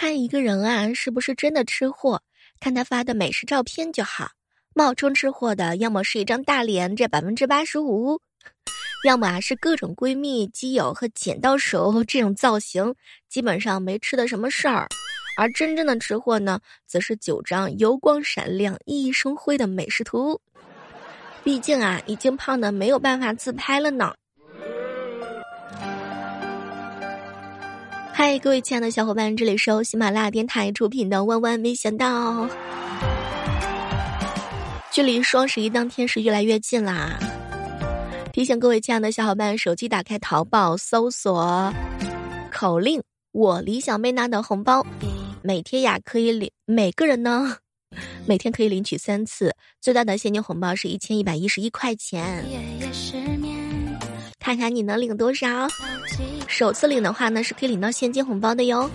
看一个人啊，是不是真的吃货，看他发的美食照片就好。冒充吃货的，要么是一张大脸，这百分之八十五；要么啊是各种闺蜜、基友和剪刀手这种造型，基本上没吃的什么事儿。而真正的吃货呢，则是九张油光闪亮、熠熠生辉的美食图。毕竟啊，已经胖的没有办法自拍了呢。嗨，各位亲爱的小伙伴，这里是喜马拉雅电台出品的《万万没想到》。距离双十一当天是越来越近啦！提醒各位亲爱的小伙伴，手机打开淘宝，搜索口令“我李小妹拿”的红包，每天呀可以领，每个人呢每天可以领取三次，最大的现金红包是一千一百一十一块钱。看看你能领多少？首次领的话呢，是可以领到现金红包的哟。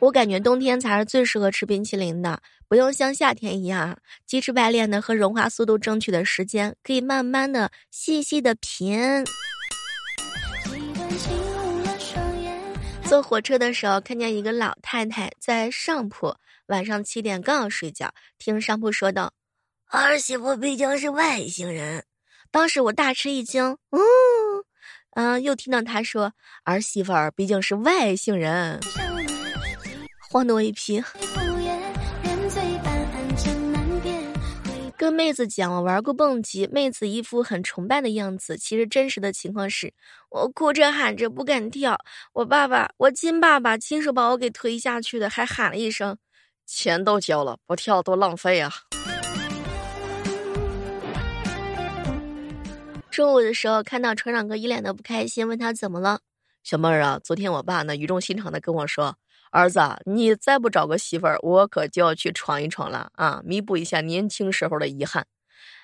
我感觉冬天才是最适合吃冰淇淋的，不用像夏天一样鸡翅白脸的和融化速度争取的时间，可以慢慢的、细细的品。坐火车的时候，看见一个老太太在上铺，晚上七点刚要睡觉，听上铺说道：“儿媳妇毕竟是外星人。”当时我大吃一惊，嗯，嗯，又听到他说儿媳妇儿毕竟是外星人，晃得我一批。跟妹子讲我玩过蹦极，妹子一副很崇拜的样子。其实真实的情况是我哭着喊着不敢跳，我爸爸，我亲爸爸亲手把我给推下去的，还喊了一声：“钱都交了，不跳多浪费啊。”中午的时候，看到船长哥一脸的不开心，问他怎么了。小妹儿啊，昨天我爸呢语重心长的跟我说：“儿子，你再不找个媳妇儿，我可就要去闯一闯了啊，弥补一下年轻时候的遗憾。”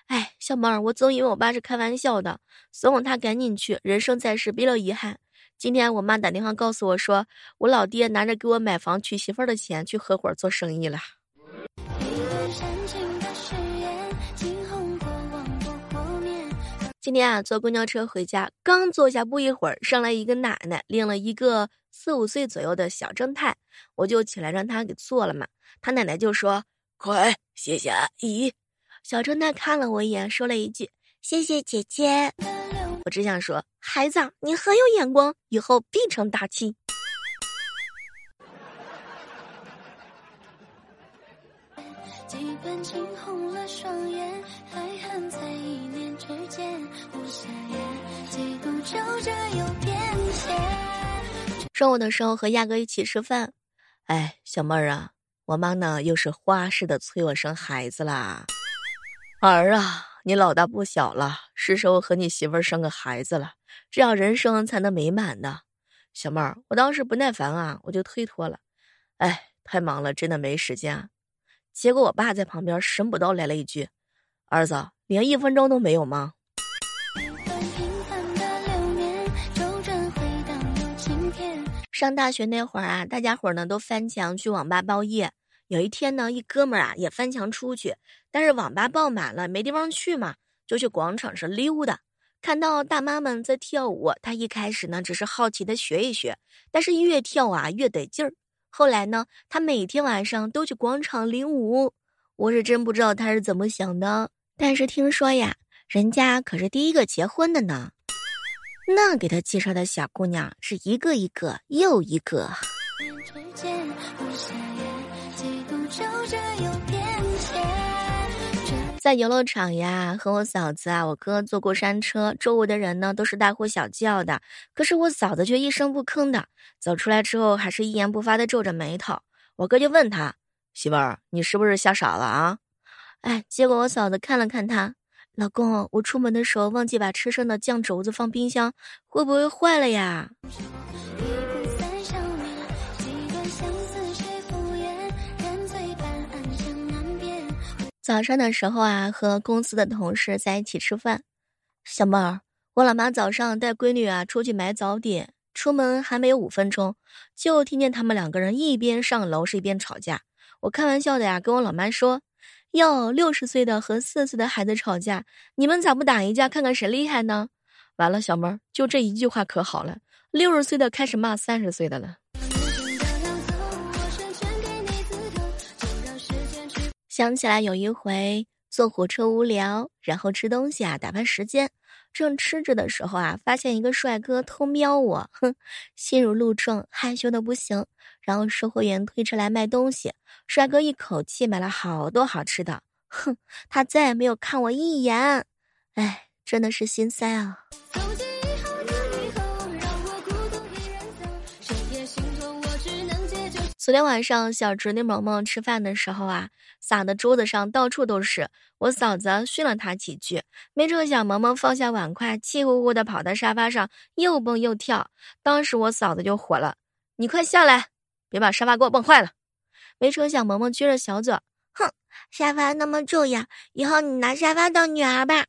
哎，小妹儿，我总以为我爸是开玩笑的，怂恿他赶紧去。人生在世，别留遗憾。今天我妈打电话告诉我说，我老爹拿着给我买房娶媳妇儿的钱去合伙做生意了。今天啊，坐公交车回家，刚坐下不一会儿，上来一个奶奶，领了一个四五岁左右的小正太，我就起来让他给坐了嘛。他奶奶就说：“快，谢谢阿姨。”小正太看了我一眼，说了一句：“谢谢姐姐。”我只想说，孩子，你很有眼光，以后必成大器。红了双中午的时候和亚哥一起吃饭，哎，小妹儿啊，我妈呢又是花式的催我生孩子啦。儿啊，你老大不小了，是时候和你媳妇儿生个孩子了，这样人生才能美满的。小妹儿，我当时不耐烦啊，我就推脱了。哎，太忙了，真的没时间。结果我爸在旁边神补刀来了一句：“儿子，连一分钟都没有吗？”上大学那会儿啊，大家伙呢都翻墙去网吧包夜。有一天呢，一哥们儿啊也翻墙出去，但是网吧爆满了，没地方去嘛，就去广场上溜达。看到大妈们在跳舞，他一开始呢只是好奇的学一学，但是越跳啊越得劲儿。后来呢，他每天晚上都去广场领舞。我是真不知道他是怎么想的，但是听说呀，人家可是第一个结婚的呢。那给他介绍的小姑娘是一个一个又一个。在游乐场呀，和我嫂子啊，我哥坐过山车，周围的人呢都是大呼小叫的，可是我嫂子却一声不吭的走出来之后，还是一言不发的皱着眉头。我哥就问他媳妇儿，你是不是吓傻了啊？哎，结果我嫂子看了看他，老公，我出门的时候忘记把吃剩的酱肘子放冰箱，会不会坏了呀？早上的时候啊，和公司的同事在一起吃饭。小妹儿，我老妈早上带闺女啊出去买早点，出门还没有五分钟，就听见他们两个人一边上楼是一边吵架。我开玩笑的呀，跟我老妈说：“哟，六十岁的和四岁的孩子吵架，你们咋不打一架看看谁厉害呢？”完了，小妹儿就这一句话可好了，六十岁的开始骂三十岁的了。想起来有一回坐火车无聊，然后吃东西啊打发时间。正吃着的时候啊，发现一个帅哥偷瞄我，哼，心如鹿撞，害羞的不行。然后售货员推车来卖东西，帅哥一口气买了好多好吃的，哼，他再也没有看我一眼，哎，真的是心塞啊。昨天晚上，小侄女萌萌吃饭的时候啊，撒的桌子上到处都是。我嫂子训了她几句，没成想萌萌放下碗筷，气呼呼的跑到沙发上，又蹦又跳。当时我嫂子就火了：“你快下来，别把沙发给我蹦坏了！”没成想萌萌撅着小嘴，哼，沙发那么重要，以后你拿沙发当女儿吧。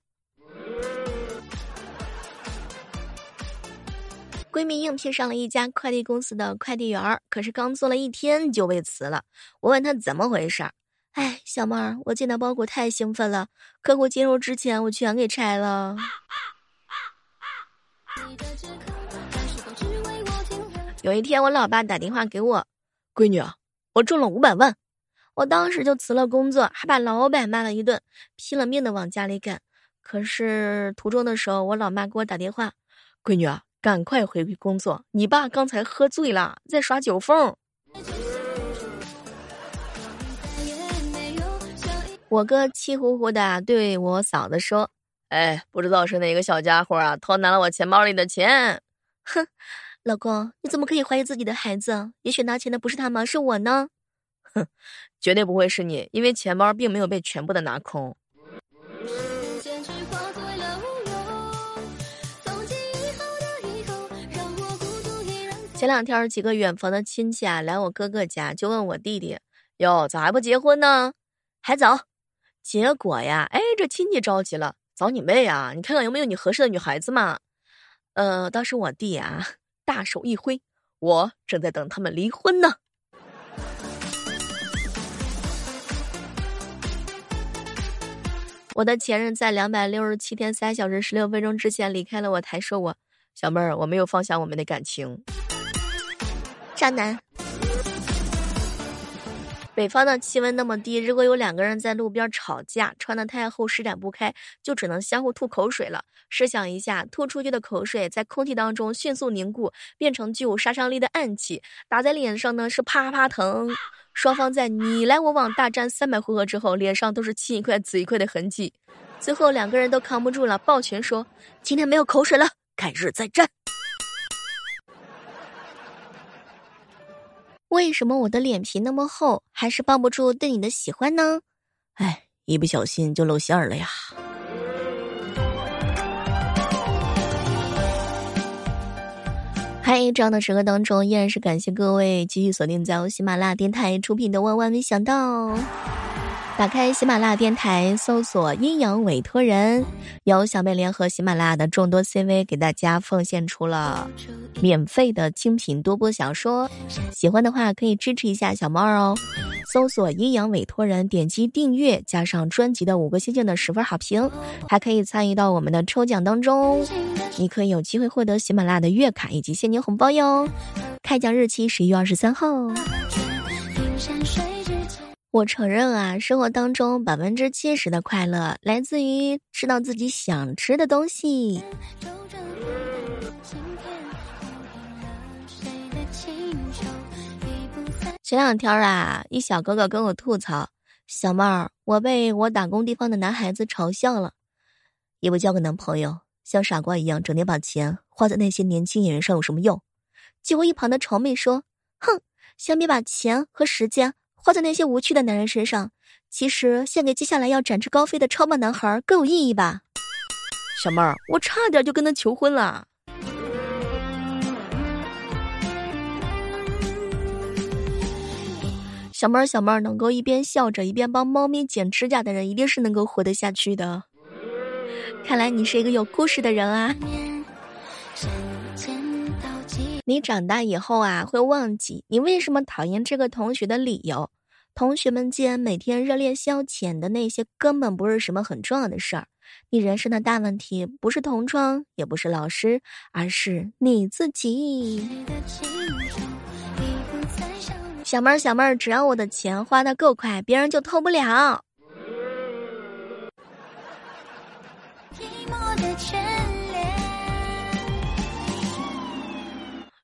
闺蜜应聘上了一家快递公司的快递员，可是刚做了一天就被辞了。我问她怎么回事儿，哎，小妹儿，我见到包裹太兴奋了，客户进入之前我全给拆了。有一天我老爸打电话给我，闺女啊，我中了五百万，我当时就辞了工作，还把老板骂了一顿，拼了命的往家里赶。可是途中的时候，我老妈给我打电话，闺女啊。赶快回去工作！你爸刚才喝醉了，在耍酒疯。我哥气呼呼的对我嫂子说：“哎，不知道是哪个小家伙啊，偷拿了我钱包里的钱。”哼，老公，你怎么可以怀疑自己的孩子？也许拿钱的不是他吗？是我呢。哼，绝对不会是你，因为钱包并没有被全部的拿空。前两天几个远房的亲戚啊来我哥哥家，就问我弟弟：“哟，咋还不结婚呢？还早。”结果呀，哎，这亲戚着急了：“找你妹啊！你看看有没有你合适的女孩子嘛？”呃，当时我弟啊，大手一挥：“我正在等他们离婚呢。”我的前任在两百六十七天三小时十六分钟之前离开了我，才说我小妹儿，我没有放下我们的感情。渣男。北方的气温那么低，如果有两个人在路边吵架，穿的太厚施展不开，就只能相互吐口水了。试想一下，吐出去的口水在空气当中迅速凝固，变成具有杀伤力的暗器，打在脸上呢是啪啪疼。双方在你来我往大战三百回合之后，脸上都是青一块紫一块的痕迹。最后两个人都扛不住了，抱拳说：“今天没有口水了，改日再战。”为什么我的脸皮那么厚，还是抱不住对你的喜欢呢？哎，一不小心就露馅儿了呀！嗨，这样的时刻当中，依然是感谢各位继续锁定在由喜马拉雅电台出品的《万万没想到》。打开喜马拉雅电台，搜索“阴阳委托人”，由小妹联合喜马拉雅的众多 CV 给大家奉献出了免费的精品多播小说。喜欢的话可以支持一下小猫哦。搜索“阴阳委托人”，点击订阅，加上专辑的五个星星的十分好评，还可以参与到我们的抽奖当中。你可以有机会获得喜马拉雅的月卡以及现金红包哟。开奖日期十一月二十三号。我承认啊，生活当中百分之七十的快乐来自于吃到自己想吃的东西。前两天啊，一小哥哥跟我吐槽：“小妹儿，我被我打工地方的男孩子嘲笑了，也不交个男朋友，像傻瓜一样，整天把钱花在那些年轻演员上有什么用？”结果一旁的潮妹说：“哼，相比把钱和时间。”花在那些无趣的男人身上，其实献给接下来要展翅高飞的超棒男孩更有意义吧？小妹儿，我差点就跟他求婚了。小妹儿，小妹儿，能够一边笑着一边帮猫咪剪指甲的人，一定是能够活得下去的。看来你是一个有故事的人啊。你长大以后啊，会忘记你为什么讨厌这个同学的理由。同学们间每天热烈消遣的那些，根本不是什么很重要的事儿。你人生的大问题不是同窗，也不是老师，而是你自己。小妹儿，小妹儿，只要我的钱花的够快，别人就偷不了。寂寞的全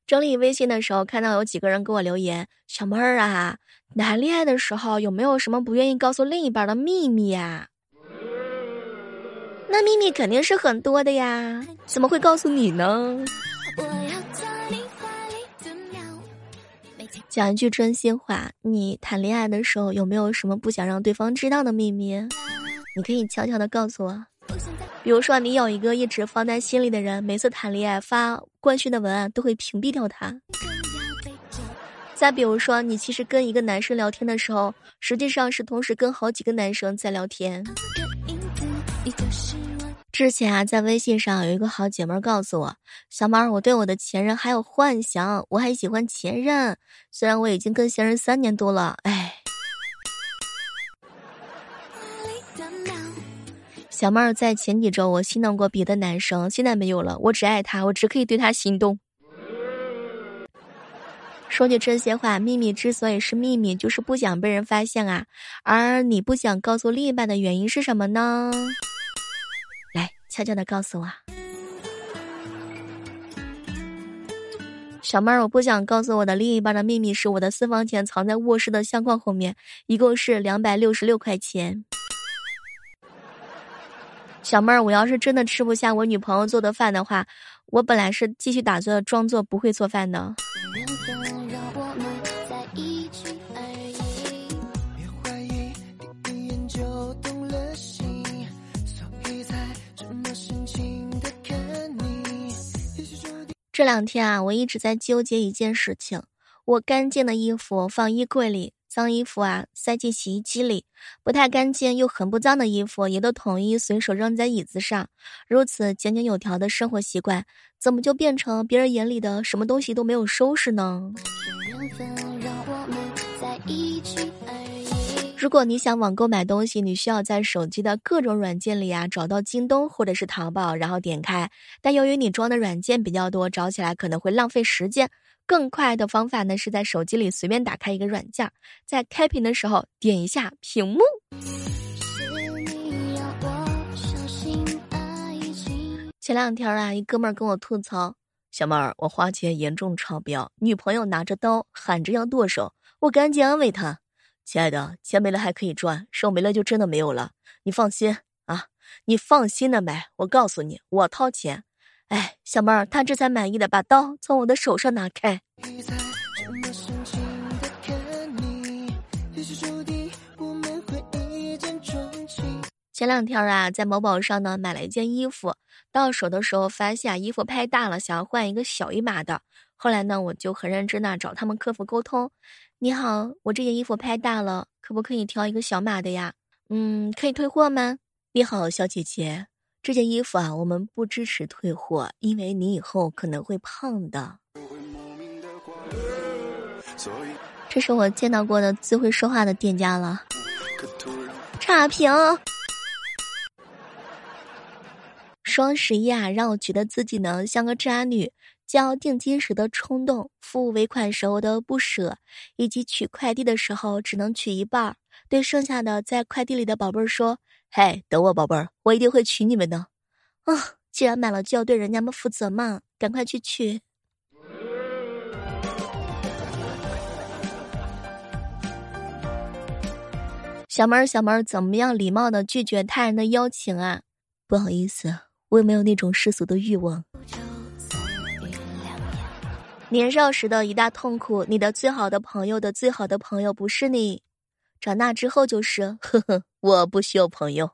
整理微信的时候，看到有几个人给我留言：“小妹儿啊，谈恋爱的时候有没有什么不愿意告诉另一半的秘密呀？”那秘密肯定是很多的呀，怎么会告诉你呢？讲一句真心话，你谈恋爱的时候有没有什么不想让对方知道的秘密？你可以悄悄的告诉我。比如说，你有一个一直放在心里的人，每次谈恋爱发官宣的文案都会屏蔽掉他。再比如说，你其实跟一个男生聊天的时候，实际上是同时跟好几个男生在聊天。之前啊，在微信上有一个好姐妹告诉我：“小猫，我对我的前任还有幻想，我还喜欢前任，虽然我已经跟前任三年多了。”哎。小妹儿在前几周，我心动过别的男生，现在没有了。我只爱他，我只可以对他心动。说句真心话，秘密之所以是秘密，就是不想被人发现啊。而你不想告诉另一半的原因是什么呢？来，悄悄的告诉我。小妹儿，我不想告诉我的另一半的秘密是我的私房钱藏在卧室的相框后面，一共是两百六十六块钱。小妹儿，我要是真的吃不下我女朋友做的饭的话，我本来是继续打算装作不会做饭的。这两天啊，我一直在纠结一件事情：我干净的衣服放衣柜里。脏衣服啊，塞进洗衣机里；不太干净又很不脏的衣服，也都统一随手扔在椅子上。如此井井有条的生活习惯，怎么就变成别人眼里的什么东西都没有收拾呢？如果你想网购买东西，你需要在手机的各种软件里啊找到京东或者是淘宝，然后点开。但由于你装的软件比较多，找起来可能会浪费时间。更快的方法呢，是在手机里随便打开一个软件，在开屏的时候点一下屏幕。前两天啊，一哥们儿跟我吐槽：“小妹儿，我花钱严重超标，女朋友拿着刀喊着要剁手，我赶紧安慰他：亲爱的，钱没了还可以赚，手没了就真的没有了。你放心啊，你放心的买，我告诉你，我掏钱。”哎，小妹儿，他这才满意的把刀从我的手上拿开。前两天啊，在某宝上呢买了一件衣服，到手的时候发现衣服拍大了，想要换一个小一码的。后来呢，我就很认真的找他们客服沟通：“你好，我这件衣服拍大了，可不可以挑一个小码的呀？嗯，可以退货吗？你好，小姐姐。”这件衣服啊，我们不支持退货，因为你以后可能会胖的。这是我见到过的最会说话的店家了。差评。双十一啊，让我觉得自己呢像个渣女，交定金时的冲动，付尾款时候的不舍，以及取快递的时候只能取一半，对剩下的在快递里的宝贝儿说。嘿，等我，宝贝儿，我一定会娶你们的。啊，既然买了，就要对人家们负责嘛，赶快去娶。小妹儿，小妹儿，怎么样礼貌的拒绝他人的邀请啊？不好意思，我也没有那种世俗的欲望。年少时的一大痛苦，你的最好的朋友的最好的朋友不是你。长大之后就是，呵呵，我不需要朋友。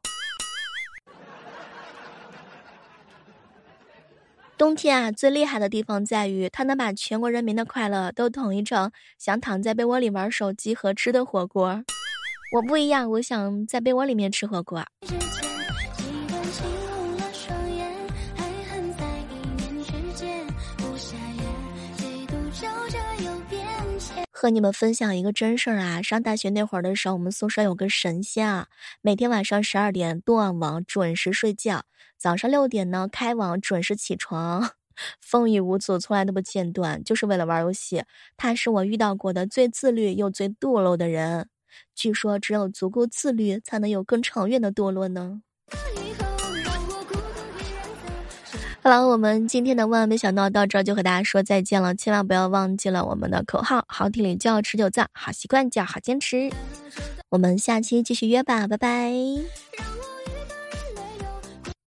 冬天啊，最厉害的地方在于，它能把全国人民的快乐都统一成想躺在被窝里玩手机和吃的火锅。我不一样，我想在被窝里面吃火锅。和你们分享一个真事儿啊！上大学那会儿的时候，我们宿舍有个神仙啊，每天晚上十二点断网，准时睡觉，早上六点呢开网，准时起床，风雨无阻，从来都不间断，就是为了玩游戏。他是我遇到过的最自律又最堕落的人。据说，只有足够自律，才能有更长远的堕落呢。好了，我们今天的万万没想到到这儿就和大家说再见了，千万不要忘记了我们的口号：好体力就要持久战，好习惯就要好坚持。我们下期继续约吧，拜拜。